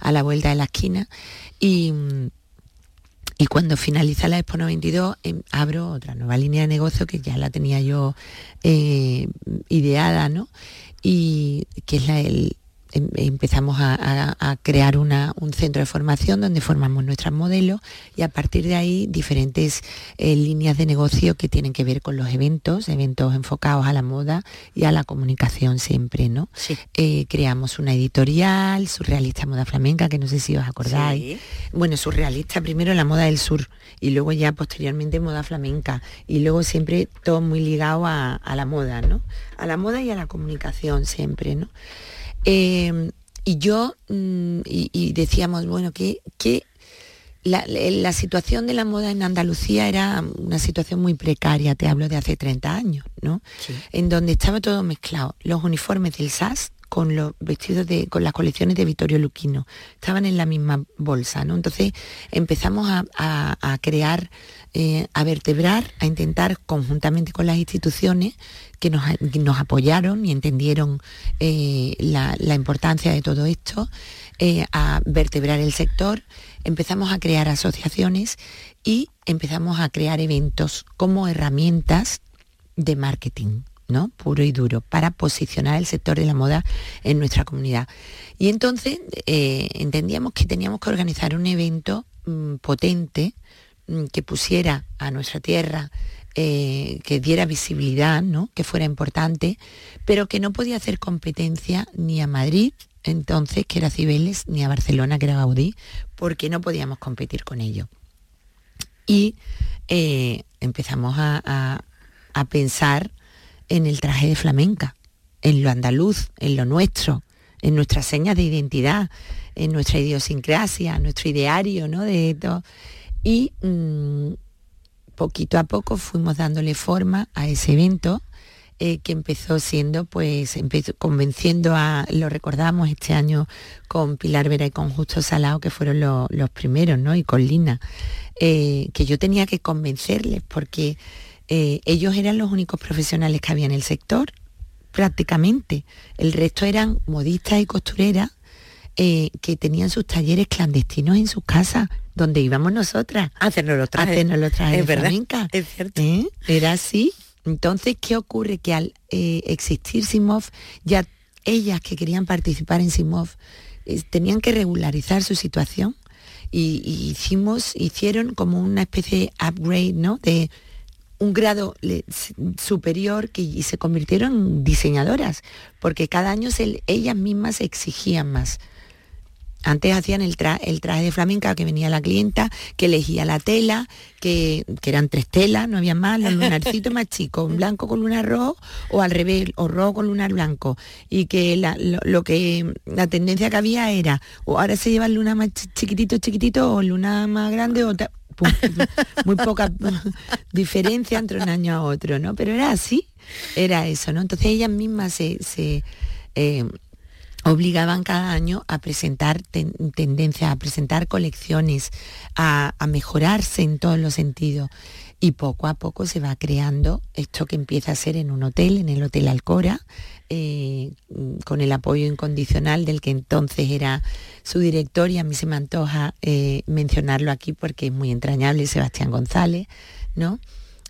a la vuelta de la esquina y, mm, y cuando finaliza la Expo 92 em, abro otra nueva línea de negocio que ya la tenía yo eh, ideada, ¿no? Y que es la, el, empezamos a, crear un centro de formación donde formamos nuestros modelos y a partir de ahí diferentes eh, líneas de negocio que tienen que ver con los eventos, eventos enfocados a la moda y a la comunicación siempre, ¿no? Eh, creamos una editorial, Surrealista Moda Flamenca, que no sé si os acordáis. Bueno, Surrealista primero la moda del sur y luego ya posteriormente moda flamenca y luego siempre todo muy ligado a, a la moda, ¿no? A la moda y a la comunicación siempre, ¿no? Em, y yo, mm, y, decíamos, bueno, que, la, situación de la moda en Andalucía era una situación muy precaria, te hablo de hace 30 años, ¿no? En donde estaba todo mezclado. Los uniformes del SAS con los vestidos de, con las colecciones de Vittorio Luquino. Estaban en la misma bolsa, ¿no? Entonces empezamos a, crear, eh, a vertebrar, a intentar conjuntamente con las instituciones que nos, apoyaron y entendieron eh, la, importancia de todo esto, eh, a vertebrar el sector, empezamos a crear asociaciones y empezamos a crear eventos como herramientas de marketing. ¿No? puro y duro, para posicionar el sector de la moda en nuestra comunidad. Y entonces eh, entendíamos que teníamos que organizar un evento mm, potente mm, que pusiera a nuestra tierra, eh, que diera visibilidad, ¿no? que fuera importante, pero que no podía hacer competencia ni a Madrid, entonces, que era Cibeles, ni a Barcelona, que era Gaudí, porque no podíamos competir con ello. Y eh, empezamos a pensar en el traje de flamenca, en lo andaluz, en lo nuestro, en nuestras señas de identidad, en nuestra idiosincrasia, nuestro ideario, ¿no? De esto. Y mm, poquito a poco fuimos dándole forma a ese evento eh, que empezó siendo, pues, empezó convenciendo a, lo recordamos este año con Pilar Vera y con Justo Salao, que fueron los primeros, ¿no? Y con Lina, eh, que yo tenía que convencerles porque eh, ellos eran los únicos profesionales que había en el sector, prácticamente. El resto eran modistas y costureras eh, que tenían sus talleres clandestinos en sus casas, donde íbamos nosotras. A hacernos los trajes. los trajes es verdad, Es cierto. ¿Eh? Era así. Entonces, ¿qué ocurre? Que al existir Simov, ya ellas que querían participar en Simov tenían que regularizar su situación y, y, hicimos, hicieron como una especie de upgrade, ¿no? De un grado superior que, y se convirtieron en diseñadoras, porque cada año ellas mismas exigían más. Antes hacían el, el, traje de flamenca que venía la clienta, que elegía la tela, que, eran tres telas, no había más, los lunarcitos más chicos, un blanco con lunar rojo o al revés, o rojo con lunar blanco. Y que la, lo, que la tendencia que había era, o ahora se lleva el luna más chiquitito, chiquitito, o luna más grande, o muy poca diferencia entre un año a otro, ¿no? Pero era así, era eso, ¿no? Entonces ellas mismas se, eh, obligaban cada año a presentar tendencias, a presentar colecciones, a, a, mejorarse en todos los sentidos. Y poco a poco se va creando esto que empieza a ser en un hotel, en el Hotel Alcora, eh, con el apoyo incondicional del que entonces era su director y a mí se me antoja eh, mencionarlo aquí porque es muy entrañable, Sebastián González, ¿no?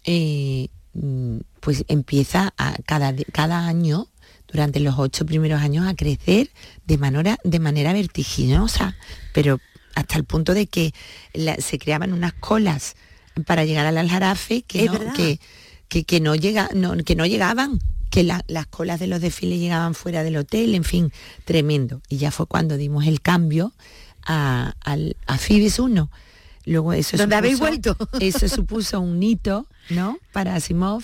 Eh, mm, pues empieza cada, cada año durante los ocho primeros años a crecer de manera, de manera vertiginosa, pero hasta el punto de que se creaban unas colas para llegar al Aljarafe que, no, que, que, no, llega, no, que no llegaban que las colas de los desfiles llegaban fuera del hotel, en fin, tremendo. Y ya fue cuando dimos el cambio a, a, Fibes 1. Luego eso ¿Dónde habéis vuelto? Eso supuso un hito, ¿no? Para Asimov.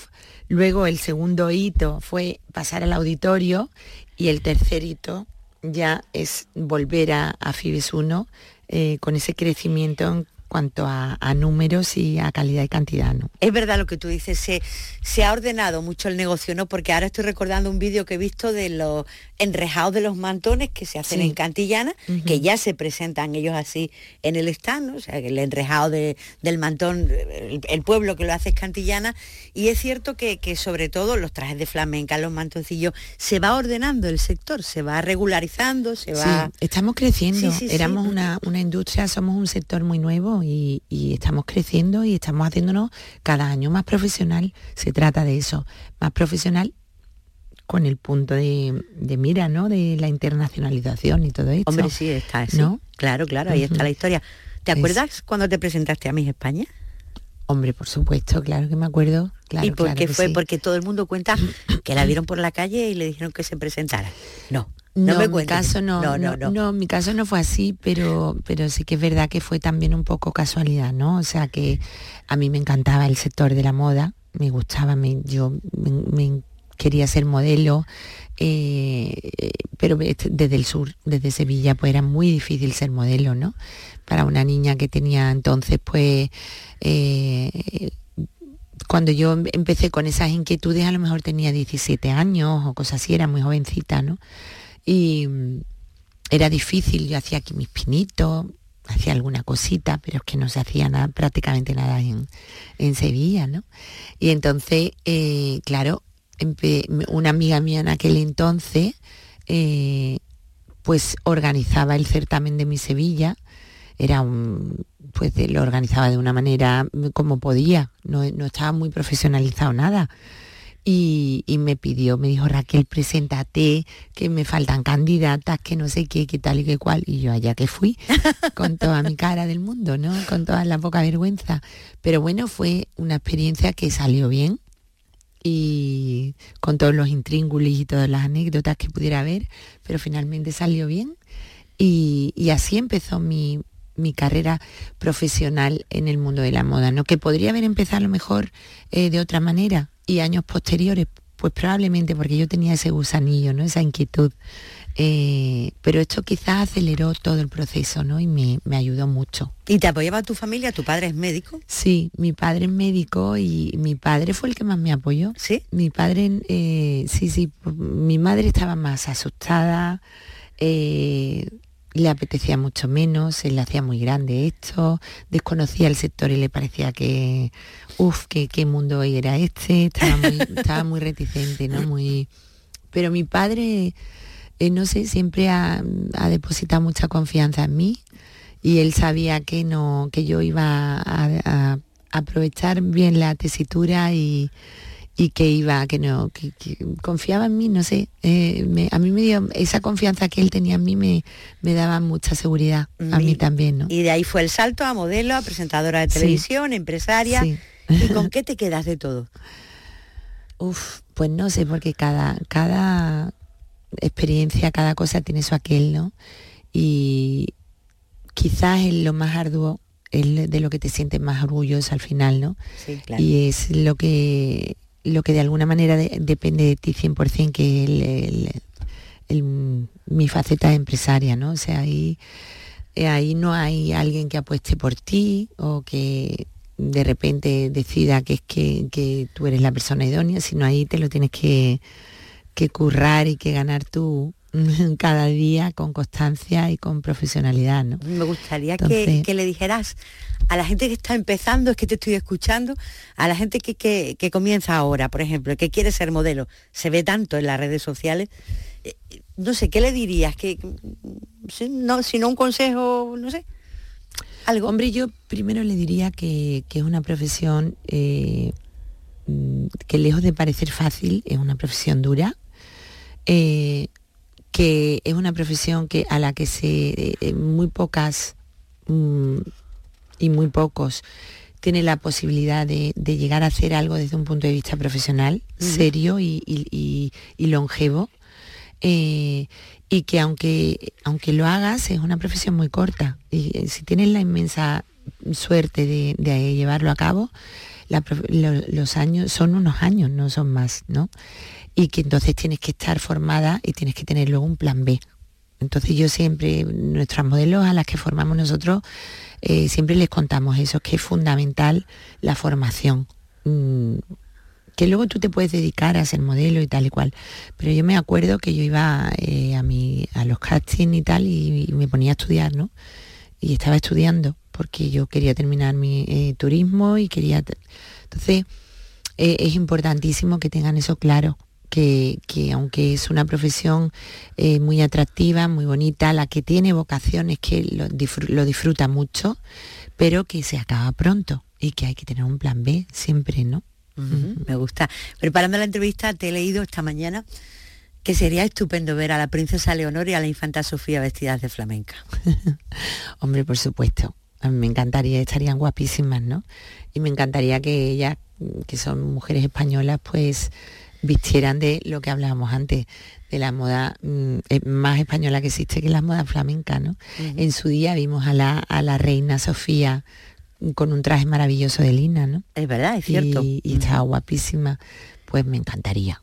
Luego el segundo hito fue pasar al auditorio y el tercer hito ya es volver a, a Fibes 1 eh, con ese crecimiento cuanto a, números y a calidad y cantidad. ¿no? Es verdad lo que tú dices, se, se ha ordenado mucho el negocio, ¿no? Porque ahora estoy recordando un vídeo que he visto de los enrejados de los mantones que se hacen Sí. en Cantillana, que ya se presentan ellos así en el stand, ¿no? o sea, el enrejado de- del mantón, el, el pueblo que lo hace es Cantillana, y es cierto que, que sobre todo los trajes de flamenca, los mantoncillos, se va ordenando el sector, se va regularizando, se va... Sí, estamos creciendo. Sí. Éramos Una, una industria, somos un sector muy nuevo y, y estamos creciendo y estamos haciéndonos cada año más profesional. Se trata de eso, más profesional con el punto de, de mira, ¿no? De la internacionalización y todo esto. Hombre, sí, está. ¿No? Claro, claro, ahí está la historia. ¿Te Es- acuerdas cuando te presentaste a Miss España? Hombre, por supuesto, claro que me acuerdo. Claro, ¿Y por claro qué fue? sí. Porque todo el mundo cuenta que la vieron por la calle y le dijeron que se presentara. No, No, no, me en mi cuentes. caso no, no, no, no, mi caso no fue así, pero, pero sí que es verdad que fue también un poco casualidad, ¿no? O sea que a mí me encantaba el sector de la moda, me gustaba, me, yo me, me quería ser modelo, eh, pero este- desde el sur, desde Sevilla, pues era muy difícil ser modelo, ¿no? Para una niña que tenía entonces, pues, eh, cuando yo em- empecé con esas inquietudes, a lo mejor tenía 17 años o cosas así, era muy jovencita, ¿no? Y mm, era difícil, yo hacía aquí mis pinitos, hacía alguna cosita, pero es que no se hacía nada, prácticamente nada en, en Sevilla, ¿no? Y entonces, eh, claro, una amiga mía en aquel entonces, eh, pues organizaba el certamen de mi Sevilla, era un, pues lo organizaba de una manera como podía, no, no estaba muy profesionalizado nada. Y, y me pidió, me dijo Raquel, preséntate, que me faltan candidatas, que no sé qué, qué tal y qué cual. Y yo allá que fui, con toda mi cara del mundo, ¿no? Con toda la poca vergüenza. Pero bueno, fue una experiencia que salió bien y con todos los intríngulis y todas las anécdotas que pudiera haber, pero finalmente salió bien. Y, así empezó mi, mi carrera profesional en el mundo de la moda, ¿no? Que podría haber empezado a lo mejor eh, de otra manera y años posteriores, pues probablemente porque yo tenía ese gusanillo, ¿no? Esa inquietud. Eh, pero esto quizás aceleró todo el proceso, ¿no? Y me, me ayudó mucho. ¿Y te apoyaba tu familia? ¿Tu padre es médico? Sí, mi padre es médico y mi padre fue el que más me apoyó. ¿Sí? Mi padre, eh, sí, sí, mi madre estaba más asustada, eh, le apetecía mucho menos, se le hacía muy grande esto, desconocía el sector y le parecía que, uff, que qué mundo era este, estaba muy, estaba muy reticente, ¿no? Muy. Pero mi padre, eh, no sé, siempre ha, ha depositado mucha confianza en mí y él sabía que no, que yo iba a, a aprovechar bien la tesitura y, y que iba, que no, que, que confiaba en mí, no sé, eh, me- a mí me dio, esa confianza que él tenía en mí me, me daba mucha seguridad, a Y- mí también, ¿no? Y de ahí fue el salto a modelo, a presentadora de Sí. televisión, empresaria. Sí. ¿Y con qué te quedas de todo? Uf, pues no sé, porque cada, cada experiencia, cada cosa tiene su aquel, ¿no? Y quizás es lo más arduo, es de lo que te sientes más orgulloso al final, ¿no? Sí, claro. Y es lo que lo que de alguna manera de- depende de ti 100%, que es el- el- el- mi faceta empresaria, ¿no? O sea, ahí, eh, ahí no hay alguien que apueste por ti o que de repente decida que es que, que tú eres la persona idónea, sino ahí te lo tienes que, que currar y que ganar tú cada día con constancia y con profesionalidad, ¿no? Me gustaría que, Entonces- que le dijeras a la gente que está empezando, es que te estoy escuchando, a la gente que, que- que comienza ahora, por ejemplo, que quiere ser modelo, se ve tanto en las redes sociales, eh, no sé, ¿qué le dirías? Que, si no, si no un consejo, no sé, algo. Hombre, yo primero le diría que, que es una profesión eh, mm, que lejos de parecer fácil, es una profesión dura, eh, que es una profesión que a la que se eh, eh, muy pocas mm, y muy pocos tienen la posibilidad de, de llegar a hacer algo desde un punto de vista profesional, serio y, y- y- y longevo. eh, y que aunque, aunque lo hagas es una profesión muy corta y si tienes la inmensa suerte de, de llevarlo a cabo, la prof- lo- los años son unos años, no son más, ¿no? Y que entonces tienes que estar formada y tienes que tener luego un plan B. Entonces yo siempre, nuestras modelos a las que formamos nosotros, eh, siempre les contamos eso, que es fundamental la formación. Mm, que luego tú te puedes dedicar a ser modelo y tal y cual. Pero yo me acuerdo que yo iba eh, a, mi, a los castings y tal y, me ponía a estudiar, ¿no? Y estaba estudiando porque yo quería terminar mi eh, turismo y quería... Entonces, es importantísimo que tengan eso claro, que, aunque es una profesión muy atractiva, muy bonita, la que tiene vocación es que lo, lo disfruta mucho, pero que se acaba pronto y que hay que tener un plan B siempre, ¿no? Me gusta. Preparando la entrevista te he leído esta mañana que sería estupendo ver a la princesa Leonor y a la infanta Sofía vestidas de flamenca. Hombre, por supuesto. A mí me encantaría, estarían guapísimas, ¿no? Y me encantaría que ellas, que son mujeres españolas, pues vistieran de lo que hablábamos antes, de la moda mm, eh, más española que existe, que es la moda flamenca, ¿no? En su día vimos a la, a la reina Sofía con un traje maravilloso de lina, ¿no? Es verdad, es cierto. Y, estaba guapísima. Pues me encantaría.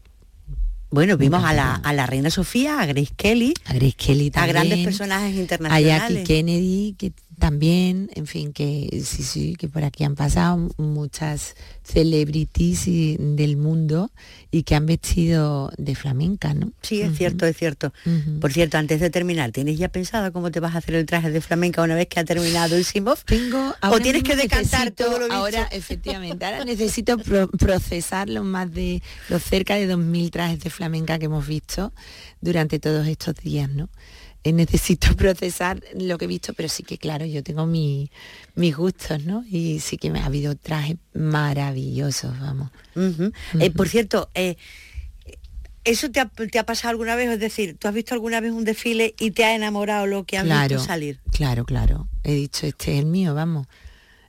Bueno, vimos a la, a la, reina Sofía, a Grace Kelly. A Grace Kelly también. A grandes personajes internacionales. A Jackie Kennedy, que también, en fin, que sí, sí, que por aquí han pasado muchas celebrities del mundo y que han vestido de flamenca, ¿no? Sí, es cierto, es cierto. Por cierto, antes de terminar, ¿tienes ya pensado cómo te vas a hacer el traje de flamenca una vez que ha terminado el Simov? Tengo o tienes que decantar todo lo Ahora, efectivamente, ahora necesito procesar los más de los cerca de 2.000 trajes de flamenca que hemos visto durante todos estos días, ¿no? Eh, necesito procesar lo que he visto, pero sí que claro, yo tengo mis gustos, ¿no? Y sí que me ha habido trajes maravillosos, vamos. Eh, por cierto, eh, ¿eso te ha, pasado alguna vez? Es decir, ¿tú has visto alguna vez un desfile y te ha enamorado lo que has visto salir? Claro, claro. He dicho, este es el mío, vamos.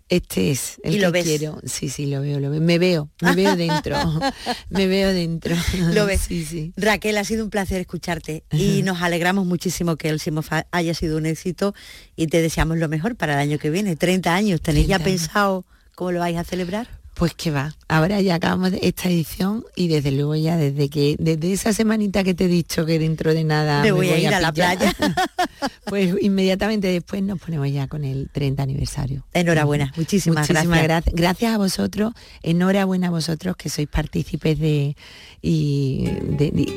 Este es el que quiero. Sí, sí, lo veo, lo veo. Me veo, me veo dentro. me veo dentro. Lo ves. Sí, sí. Raquel, ha sido un placer escucharte y nos alegramos muchísimo que el Simofa haya sido un éxito y te deseamos lo mejor para el año que viene. 30 años, ¿tenéis ya pensado cómo lo vais a celebrar? Pues que va, ahora ya acabamos esta edición y desde luego ya desde que desde esa semanita que te he dicho que dentro de nada me, voy, a ir a, la playa, pues inmediatamente después nos ponemos ya con el 30 aniversario. Enhorabuena, muchísimas, muchísimas gracias. gracias. a vosotros, enhorabuena a vosotros que sois partícipes de y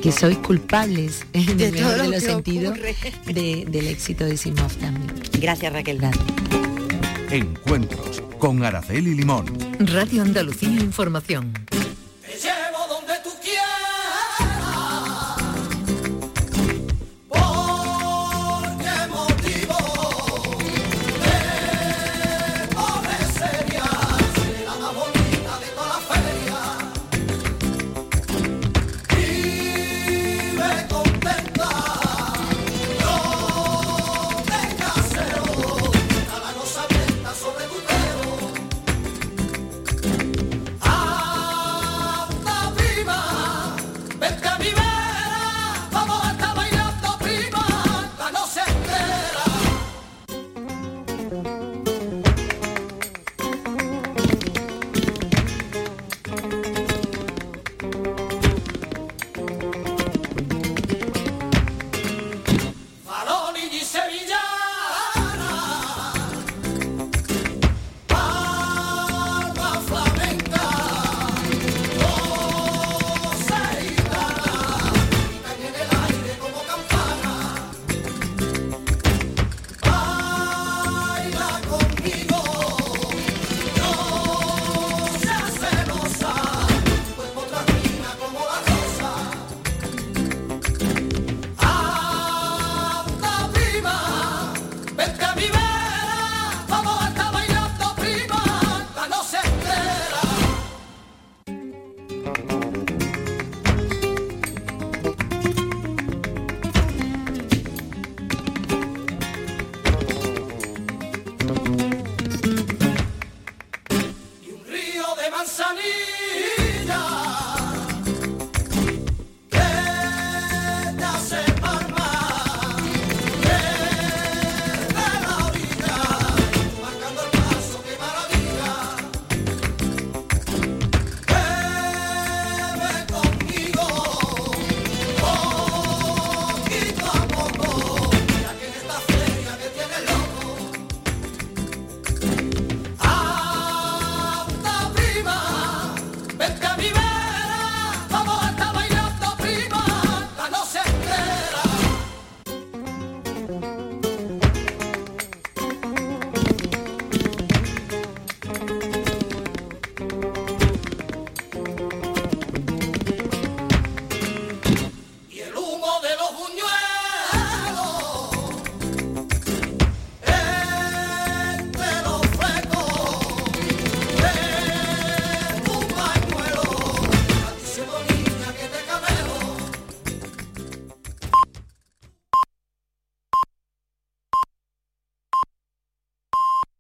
que sois culpables en de de los sentidos del éxito de Simov también. Gracias Raquel. Gracias. Encuentros con Araceli Limón. Radio Andalucía Información.